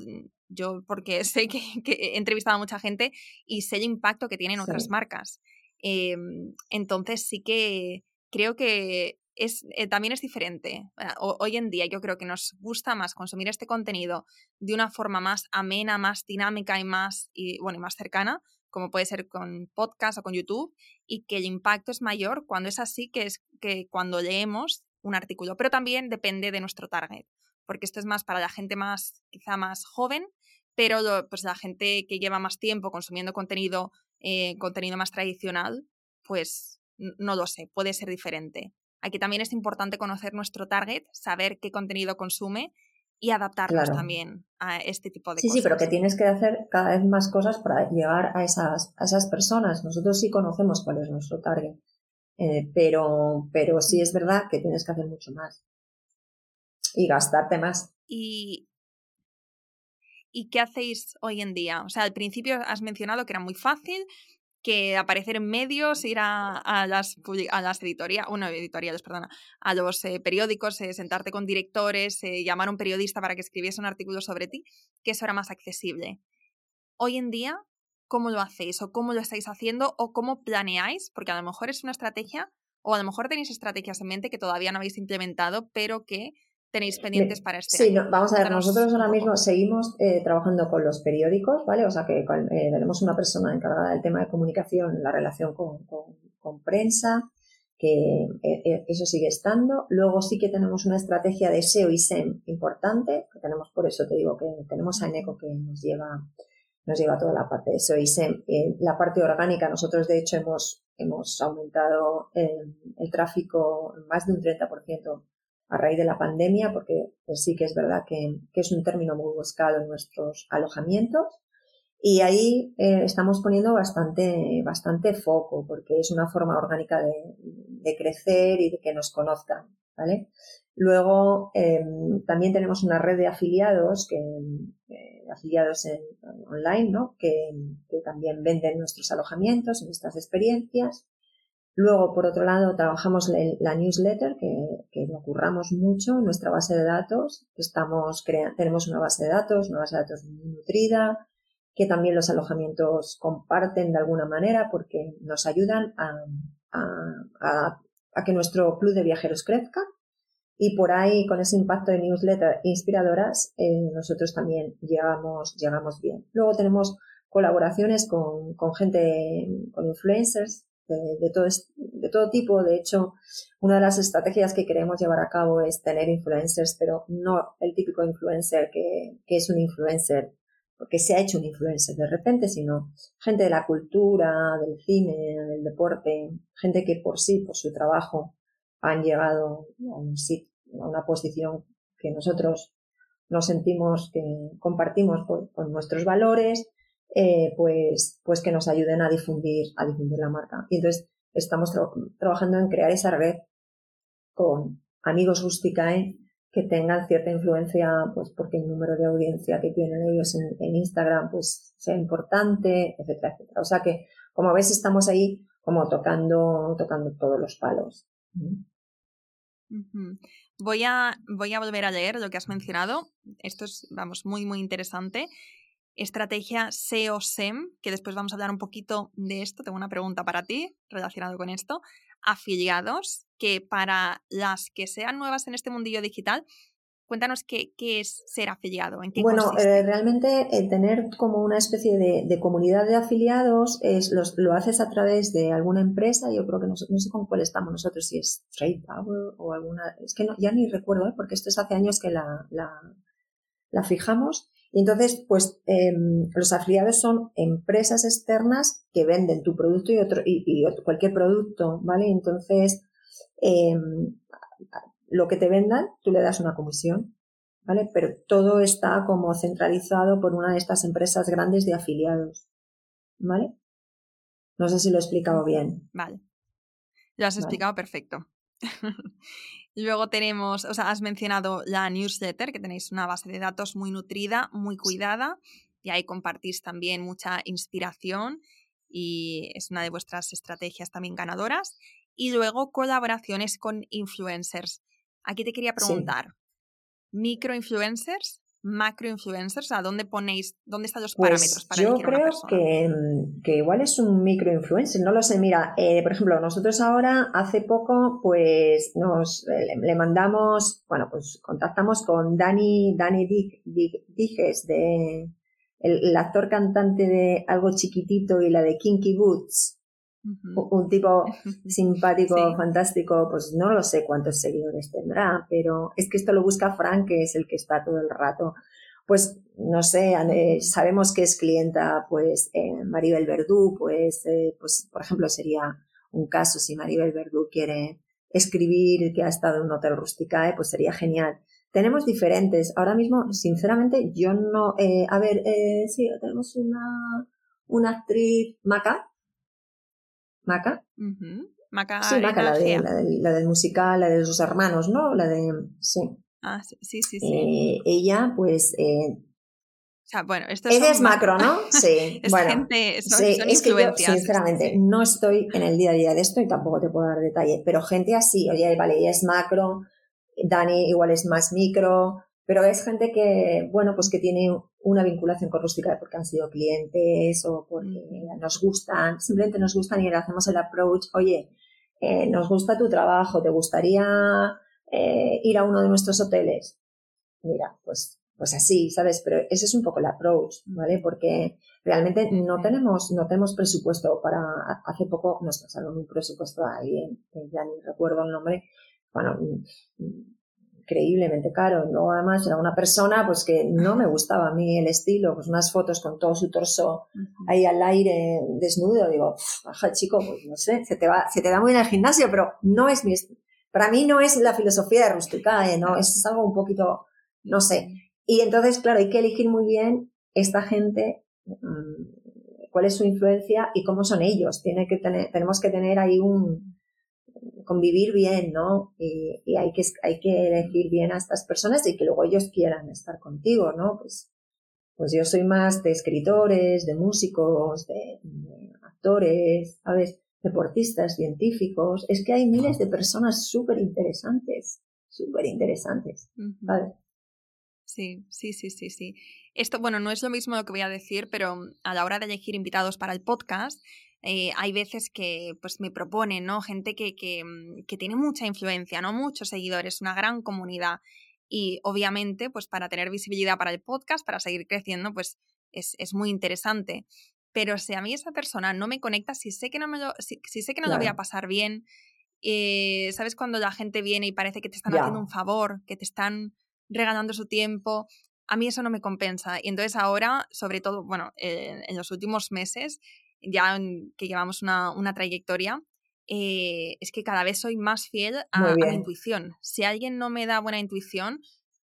yo porque sé que, he entrevistado a mucha gente y sé el impacto que tienen otras marcas. Em, entonces sí que creo que es, eh, también es diferente. Ah, hoy en día yo creo que nos gusta más consumir este contenido de una forma más amena, más dinámica y más, bueno, y más cercana, como puede ser con podcast o con YouTube, y que el impacto es mayor cuando es así que es que cuando leemos un artículo. Pero también depende de nuestro target, porque esto es más para la gente más, quizá más joven, pero pues la gente que lleva más tiempo consumiendo contenido, eh, contenido más tradicional, pues no lo sé, puede ser diferente. Aquí también es importante conocer nuestro target, saber qué contenido consume y adaptarnos también a este tipo de cosas. Sí, sí, pero que tienes que hacer cada vez más cosas para llegar a esas, a esas personas. Nosotros sí conocemos cuál es nuestro target, eh, pero, pero sí es verdad que tienes que hacer mucho más y gastarte más. Y, ¿Y qué hacéis hoy en día? O sea, al principio has mencionado que era muy fácil, que aparecer en medios, ir a, las, a las editoriales, bueno, perdona, a los eh, periódicos, eh, sentarte con directores, eh, llamar a un periodista para que escribiese un artículo sobre ti, que eso era más accesible. Hoy en día, ¿cómo lo hacéis? ¿O cómo lo estáis haciendo? ¿O cómo planeáis? Porque a lo mejor es una estrategia, o a lo mejor tenéis estrategias en mente que todavía no habéis implementado, pero que tenéis pendientes para este sí, vamos a ver, nosotros ahora mismo seguimos eh, trabajando con los periódicos, ¿vale? O sea que eh, tenemos una persona encargada del tema de comunicación, la relación con, con, prensa, que eh, eso sigue estando. Luego sí que tenemos una estrategia de SEO y SEM importante, que tenemos, por eso te digo que tenemos a Eneco que nos lleva, nos lleva toda la parte de SEO y SEM. la parte orgánica, nosotros de hecho hemos, hemos aumentado el tráfico más de un 30% a raíz de la pandemia, porque pues sí que es verdad que, es un término muy buscado en nuestros alojamientos. Y ahí eh, estamos poniendo bastante, bastante foco, porque es una forma orgánica de, crecer y de que nos conozcan, ¿vale? Luego, em, también tenemos una red de afiliados, que, eh, afiliados en, online, ¿no? Que, que, también venden nuestros alojamientos, nuestras experiencias. Luego, por otro lado, trabajamos la newsletter, que, que lo curramos mucho, nuestra base de datos. Estamos tenemos una base de datos, una base de datos muy nutrida, que también los alojamientos comparten de alguna manera porque nos ayudan a, a, a, que nuestro club de viajeros crezca. Y por ahí, con ese impacto de newsletter inspiradoras, eh, nosotros también llegamos, llegamos bien. Luego tenemos colaboraciones con, con gente, con influencers, de, todo, de todo tipo. De hecho, una de las estrategias que queremos llevar a cabo es tener influencers, pero no el típico influencer que, que es un influencer porque se ha hecho un influencer de repente, sino gente de la cultura, del cine, del deporte, gente que por sí, por su trabajo, han llegado a, un sitio, a una posición que nosotros nos sentimos que compartimos con nuestros valores eh, pues, pues que nos ayuden a difundir, a difundir la marca. Y entonces estamos trabajando en crear esa red con amigos Rusticae que tengan cierta influencia, pues porque el número de audiencia que tienen ellos en, Instagram, pues sea importante, etcétera, etcétera. O sea que, como ves, estamos ahí como tocando, tocando todos los palos. Voy a, voy a volver a leer lo que has mencionado. Esto es, vamos, muy, muy interesante estrategia SEO-SEM, que después vamos a hablar un poquito de esto. Tengo una pregunta para ti relacionado con esto. Afiliados, que para las que sean nuevas en este mundillo digital, cuéntanos qué, es ser afiliado. ¿en qué bueno, eh, realmente el tener como una especie de, comunidad de afiliados es, lo haces a través de alguna empresa. Yo creo que no, sé con cuál estamos nosotros, si es Trade Power o alguna. Es que ya ni recuerdo, ¿eh? porque esto es hace años que la, la fijamos y entonces, pues em, los afiliados son empresas externas que venden tu producto y, otro, y, cualquier producto, ¿vale? Entonces, em, lo que te vendan, tú le das una comisión, ¿vale? Pero todo está como centralizado por una de estas empresas grandes de afiliados, ¿vale? No sé si lo he explicado bien. Vale. Lo has explicado perfecto. Luego tenemos, o sea, has mencionado la newsletter, que tenéis una base de datos muy nutrida, muy cuidada, y ahí compartís también mucha inspiración y es una de vuestras estrategias también ganadoras. Y luego colaboraciones con influencers. Aquí te quería preguntar, ¿microinfluencers macroinfluencers? O sea, ¿dónde ponéis, dónde están los pues parámetros para Yo creo que, que, igual es un microinfluencer, no lo sé. Mira, eh, por ejemplo, nosotros ahora hace poco, pues nos le, mandamos, bueno, pues contactamos con Dani, Dani Dijes de el, actor cantante de Algo Chiquitito y la de Kinky Boots. Un tipo simpático, fantástico, pues no lo sé cuántos seguidores tendrá, pero es que esto lo busca Frank, que es el que está todo el rato. Pues no sé, eh, sabemos que es clienta, pues eh, Maribel Verdú, pues, eh, pues por ejemplo sería un caso si Maribel Verdú quiere escribir que ha estado en un hotel rusticae, pues sería genial. Tenemos diferentes. Ahora mismo, sinceramente, yo no. Eh, a ver, eh, sí, tenemos una, una actriz, Maca. Maca. Maca. Sí, Maca, la, de, la, del musical, la de los hermanos, ¿no? La de. Sí. Ah, sí, sí, sí. Eh, ella, pues. Eh, o sea, bueno, esto es macro, ¿no? Sí. es bueno, gente, son, sí, es que yo, sinceramente, no estoy en el día a día de esto y tampoco te puedo dar detalle, pero gente así, oye, vale, ella es macro, Dani igual es más micro, pero es gente que, bueno, pues que tiene una vinculación con Rústica porque han sido clientes o porque mm. nos gustan, simplemente nos gustan y le hacemos el approach, oye, eh, nos gusta tu trabajo, ¿te gustaría eh, ir a uno de nuestros hoteles? Mira, pues, pues así, ¿sabes? Pero ese es un poco el approach, ¿vale? Porque realmente no tenemos, no tenemos presupuesto para, hace poco nos pasaron un presupuesto a alguien, ya ni recuerdo el nombre, bueno, increíblemente caro. Luego además era una persona pues que no me gustaba a mí el estilo, pues unas fotos con todo su torso ahí al aire desnudo. Digo, baja chico, pues no sé, se te va, se te da muy en el gimnasio, pero no es mi, para mí no es la filosofía de Rusticae, ¿no? Es algo un poquito, no sé. Y entonces, claro, hay que elegir muy bien esta gente, mm, cuál es su influencia y cómo son ellos. Tiene que tener, tenemos que tener ahí un, convivir bien, ¿no? Y, hay, que, hay que elegir bien a estas personas y que luego ellos quieran estar contigo, ¿no? Pues, pues yo soy más de escritores, de músicos, de, actores, ¿sabes? Deportistas, científicos. Es que hay miles de personas súper interesantes, súper interesantes, ¿vale? Sí, sí, sí, sí, sí. Esto, bueno, no es lo mismo lo que voy a decir, pero a la hora de elegir invitados para el podcast, eh, hay veces que pues me proponen, ¿no? Gente que, que, mm, que, tiene mucha influencia, ¿no? Muchos seguidores, una gran comunidad. Y obviamente, pues para tener visibilidad para el podcast, para seguir creciendo, pues es, es muy interesante. Pero si a mí esa persona no me conecta, si sé que no me lo, si, sé que no lo voy a pasar bien, eh, ¿sabes cuando la gente viene y parece que te están haciendo un favor, que te están regalando su tiempo? A mí eso no me compensa. Y entonces ahora, sobre todo, bueno, eh, en los últimos meses, ya que llevamos una, una trayectoria, eh, es que cada vez soy más fiel a, la intuición. Si alguien no me da buena intuición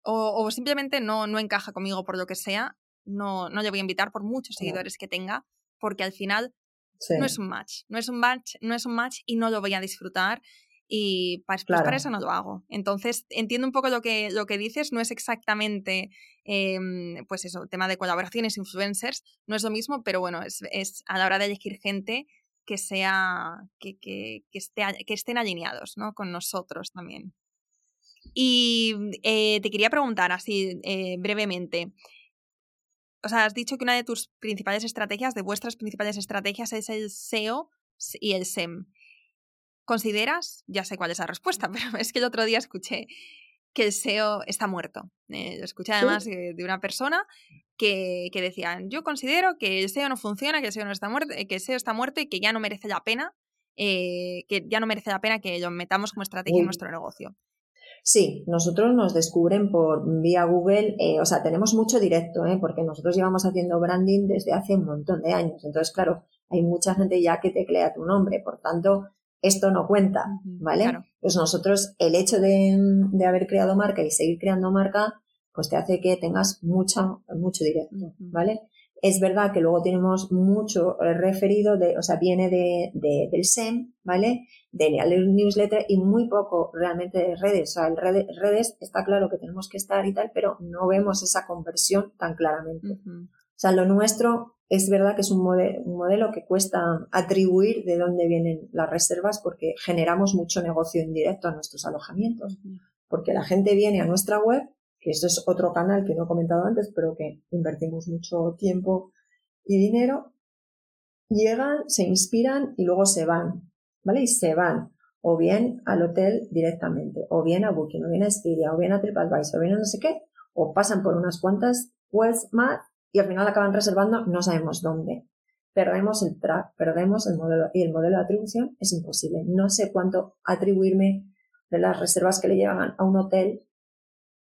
o, simplemente no, no encaja conmigo por lo que sea, no, no le voy a invitar por muchos seguidores que tenga, porque al final no es un match, no es un match, no es un match y no lo voy a disfrutar y pues, para eso no lo hago. Entonces, entiendo un poco lo que, lo que dices, no es exactamente, em, pues eso, tema de colaboraciones, influencers, no es lo mismo, pero bueno, es, es a la hora de elegir gente que sea, que, que, que, esté, que estén alineados, ¿no? Con nosotros también. Y eh, te quería preguntar así eh, brevemente, o sea, has dicho que una de tus principales estrategias, de vuestras principales estrategias, es el SEO y el SEM. ¿Consideras? Ya sé cuál es la respuesta, pero es que el otro día escuché que el SEO está muerto. Eh, lo escuché además de una persona que, que decía, yo considero que el SEO no funciona, que el SEO, no está muerto, que el SEO está muerto y que ya no merece la pena, eh, que ya no merece la pena que lo metamos como estrategia en nuestro negocio. Sí, nosotros nos descubren por vía Google, eh, o sea, tenemos mucho directo, ¿eh? porque nosotros llevamos haciendo branding desde hace un montón de años. Entonces, claro, hay mucha gente ya que teclea tu nombre, por tanto, esto no cuenta, ¿vale? Pues nosotros, el hecho de, de, haber creado marca y seguir creando marca, pues te hace que tengas mucha, mucho directo, ¿vale? Es verdad que luego tenemos mucho eh, referido de, o sea, viene de, de del SEM, ¿vale? De el newsletter y muy poco realmente de redes. O sea, en redes está claro que tenemos que estar y tal, pero no vemos esa conversión tan claramente. O sea, lo nuestro es verdad que es un, modelo que cuesta atribuir de dónde vienen las reservas porque generamos mucho negocio indirecto a nuestros alojamientos. Porque la gente viene a nuestra web, que esto es otro canal que no he comentado antes, pero que invertimos mucho tiempo y dinero, llegan, se inspiran y luego se van, ¿vale? Y se van o bien al hotel directamente, o bien a Booking, o bien a Expedia, o bien a TripAdvisor, o bien a no sé qué, o pasan por unas cuantas webs más y al final acaban reservando no sabemos dónde. Perdemos el track, perdemos el modelo y el modelo de atribución es imposible. No sé cuánto atribuirme de las reservas que le llevan a un hotel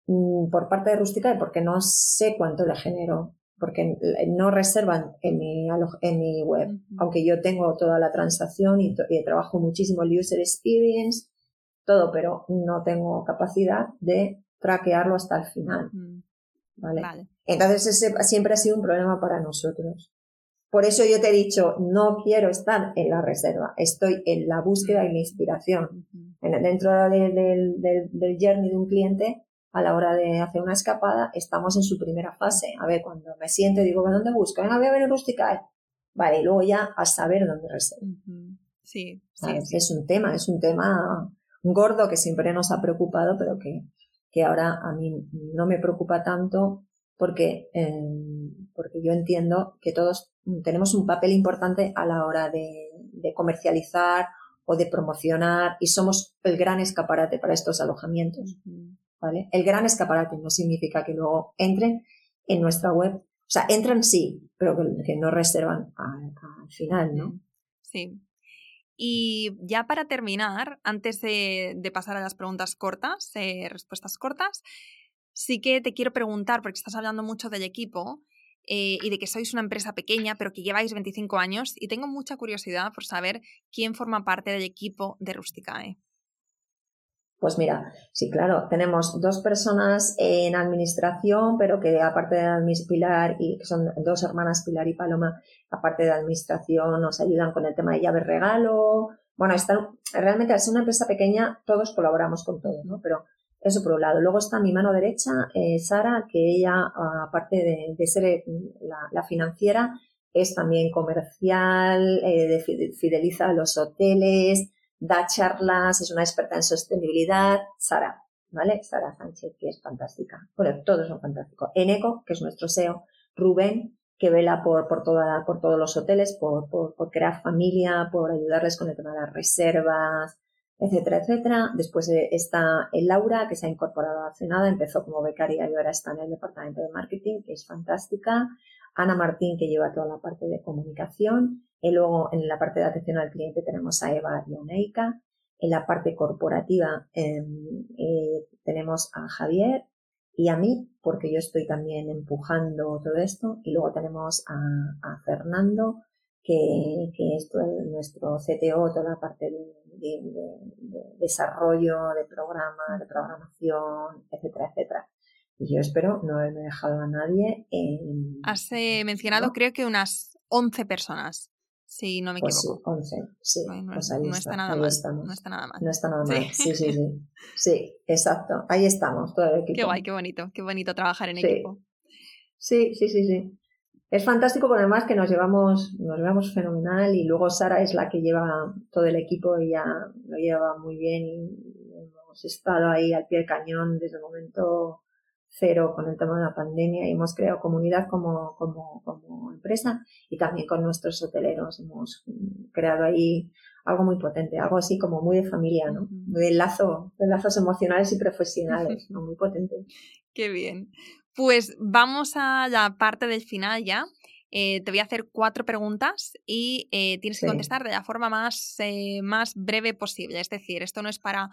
mm, por parte de Rusticae porque no sé cuánto le genero porque no reservan en mi, en mi web, aunque yo tengo toda la transacción y, trabajo muchísimo el user experience, todo, pero no tengo capacidad de traquearlo hasta el final. ¿vale? Entonces ese siempre ha sido un problema para nosotros. Por eso yo te he dicho, no quiero estar en la reserva, estoy en la búsqueda y la inspiración. Dentro del, del, del journey de un cliente, a la hora de hacer una escapada, estamos en su primera fase. A ver, cuando me siento y digo, ¿dónde busco? Venga, voy a ver en Rusticae. Vale, y luego ya a saber dónde reservo. Sí, sí, Es un tema, es un tema gordo que siempre nos ha preocupado, pero que, que ahora a mí no me preocupa tanto porque, eh, porque yo entiendo que todos tenemos un papel importante a la hora de, de comercializar o de promocionar y somos el gran escaparate para estos alojamientos. ¿vale? El gran escaparate no significa que luego entren en nuestra web. O sea, entran sí, pero que, no reservan al, final, ¿no? Sí. Y ya para terminar, antes de, pasar a las preguntas cortas, eh, respuestas cortas, sí que te quiero preguntar, porque estás hablando mucho del equipo eh, y de que sois una empresa pequeña, pero que lleváis 25 años, y tengo mucha curiosidad por saber quién forma parte del equipo de Rusticae. Pues mira, sí, claro, tenemos dos personas en administración, pero que aparte de Pilar y que son dos hermanas Pilar y Paloma, aparte de administración nos ayudan con el tema de llave regalo. Bueno, están, realmente al ser una empresa pequeña todos colaboramos con todo, ¿no? Pero eso por un lado. Luego está mi mano derecha, eh, Sara, que ella, aparte de, ser eh, la, financiera, es también comercial, eh, fideliza a los hoteles, da charlas, es una experta en sostenibilidad, Sara, ¿vale? Sara Sánchez, que es fantástica. Bueno, todos son fantásticos. Eneco, que es nuestro SEO, Rubén, que vela por, por, toda, por todos los hoteles, por, por crear familia, por ayudarles con el tema de las reservas, etcétera, etcétera. Después eh, está el Laura, que se ha incorporado hace nada, empezó como becaria y ahora está en el departamento de marketing, que es fantástica. Ana Martín, que lleva toda la parte de comunicación. Y luego en la parte de atención al cliente tenemos a Eva y a Neika. En la parte corporativa em, eh, tenemos a Javier y a mí, porque yo estoy también empujando todo esto. Y luego tenemos a, Fernando, que, que, es nuestro CTO, toda la parte de, desarrollo, de programa, de programación, etcétera, etcétera. Y yo espero no haberme dejado a nadie. En, Has eh, mencionado, creo que unas 11 personas. Sí, no me pues equivoco. Sí, 11, sí. Pues no, está, nada mal. No está nada mal. No está nada mal. Sí, sí, sí. Sí, exacto. Ahí estamos, todo el equipo. Qué guay, qué bonito. Qué bonito trabajar en equipo. Sí, sí, sí, sí. Es fantástico por además que nos llevamos, nos llevamos fenomenal y luego Sara es la que lleva todo el equipo y ya lo lleva muy bien y hemos estado ahí al pie del cañón desde el momento cero con el tema de la pandemia y hemos creado comunidad como, como, como empresa y también con nuestros hoteleros. Hemos creado ahí algo muy potente, algo así como muy de familia, ¿no? De lazo, de lazos emocionales y profesionales, ¿no? Muy potente. Qué bien. Pues vamos a la parte del final ya. Eh, te voy a hacer cuatro preguntas y eh, tienes que contestar de la forma más, eh, más breve posible. Es decir, esto no es para,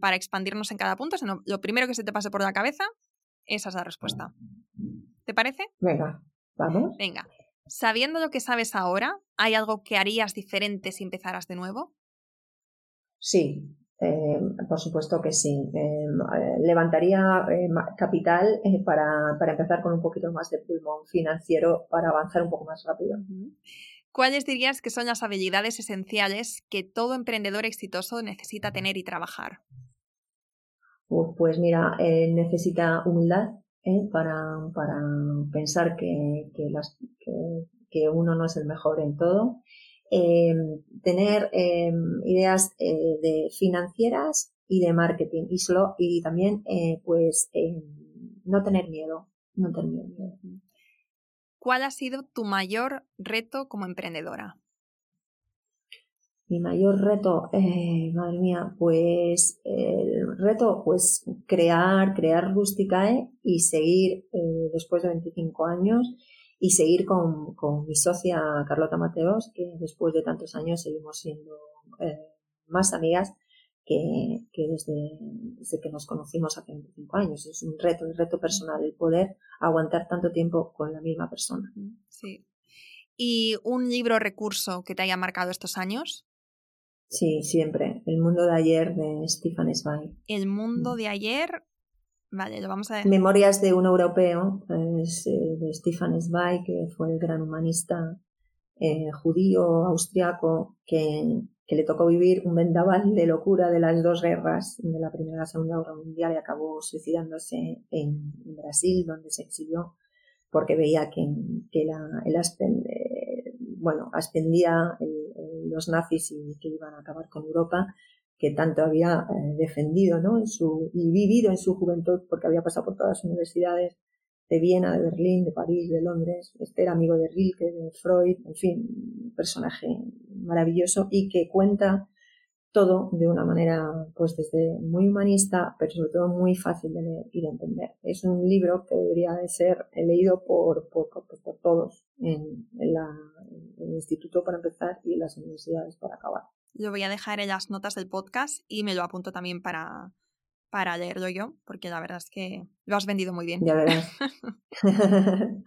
para expandirnos en cada punto, sino lo primero que se te pase por la cabeza esa es la respuesta. ¿Te parece? Venga, vamos. Venga. Sabiendo lo que sabes ahora, ¿hay algo que harías diferente si empezaras de nuevo? Sí, em, por supuesto que sí. Em, eh, levantaría em, capital eh, para, para, empezar con un poquito más de pulmón financiero para avanzar un poco más rápido. ¿Cuáles dirías que son las habilidades esenciales que todo emprendedor exitoso necesita tener y trabajar? pues mira, eh, necesita humildad ¿eh? para, para, pensar que, que, las, que, uno no es el mejor en todo. Eh, tener ideas de financieras y de marketing y, solo, y también pues no tener miedo, no tener miedo. ¿Cuál ha sido tu mayor reto como emprendedora? Mi mayor reto, eh, madre mía, pues el reto, pues crear, crear Rusticae y seguir eh, después de 25 años y seguir con, con, mi socia Carlota Mateos, que después de tantos años seguimos siendo eh, más amigas que, que desde, desde, que nos conocimos hace 25 años. Es un reto, un reto personal el poder aguantar tanto tiempo con la misma persona. Sí. ¿Y un libro recurso que te haya marcado estos años? Sí, siempre. El mundo de ayer de Stefan Zweig. El mundo mm. de ayer. Memorias de un europeo, eh, de Stefan Zweig, que fue el gran humanista eh, judío austriaco que, le tocó vivir un vendaval de locura de las dos guerras, de la Primera y la Segunda Guerra Mundial, y acabó suicidándose en, Brasil, donde se exilió, porque veía que, que el eh, bueno, ascendía el los nazis y que iban a acabar con Europa, que tanto había eh, defendido ¿no? en su, y vivido en su juventud, porque había pasado por todas las universidades de Viena, de Berlín, de París, de Londres. Este era amigo de Rilke, de Freud, en fin, un personaje maravilloso y que cuenta todo de una manera, pues desde muy humanista, pero sobre todo muy fácil de leer y de entender. Es un libro que debería de ser leído por, por, por, todos en, la, en, el instituto para empezar y en las universidades para acabar. Lo voy a dejar en las notas del podcast y me lo apunto también para, para leerlo yo, porque la verdad es que lo has vendido muy bien. Ya verás.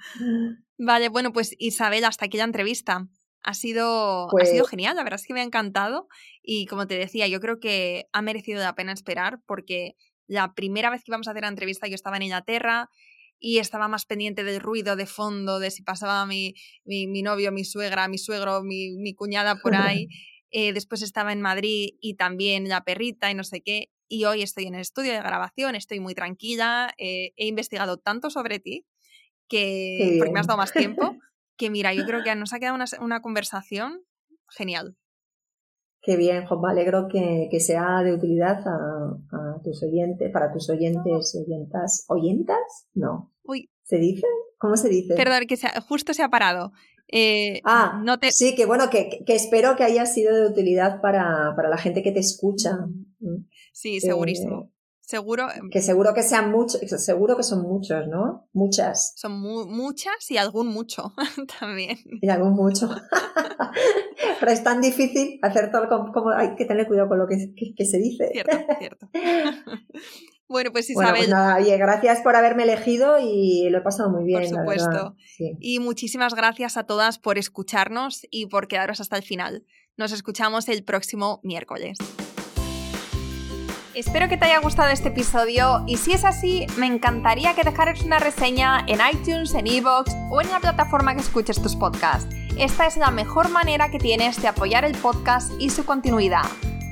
vale, bueno, pues Isabel, hasta aquí la entrevista. Ha sido, ha sido pues genial, la verdad es que me ha encantado y como te decía, yo creo que ha merecido la pena esperar porque la primera vez que íbamos a hacer la entrevista yo estaba en Inglaterra y estaba más pendiente del ruido de fondo, de si pasaba mi, mi, novio, mi suegra, mi suegro, mi, mi cuñada por ahí. Eh, después estaba en Madrid y también la perrita y no sé qué. Y hoy estoy en el estudio de grabación, estoy muy tranquila, eh, he investigado tanto sobre ti que, porque me has dado más tiempo, que mira, yo creo que nos ha quedado una, conversación genial. Qué bien, Juan, me alegro que, sea de utilidad a, tus oyentes, para tus oyentes, oyentas. ¿Oyentas? No. ¿Se dice? ¿Cómo se dice? Perdón, que justo se ha parado. Eh, ah, no te... sí, que bueno, que, espero que haya sido de utilidad para, la gente que te escucha. Sí, segurísimo. Seguro. Em, que seguro que sean muchos, seguro que son muchos, ¿no? Muchas. Son muchas y algún mucho también. Y algún mucho. Pero es tan difícil hacer todo como, hay que tener cuidado con lo que, se dice. Cierto, cierto. bueno, pues, pues Isabel. nada, oye, gracias por haberme elegido y lo he pasado muy bien. Por supuesto. Y muchísimas gracias a todas por escucharnos y por quedaros hasta el final. Nos escuchamos el próximo miércoles. Espero que te haya gustado este episodio y si es así, me encantaría que dejaras una reseña en iTunes, en Evox o en la plataforma que escuches tus podcasts. Esta es la mejor manera que tienes de apoyar el podcast y su continuidad.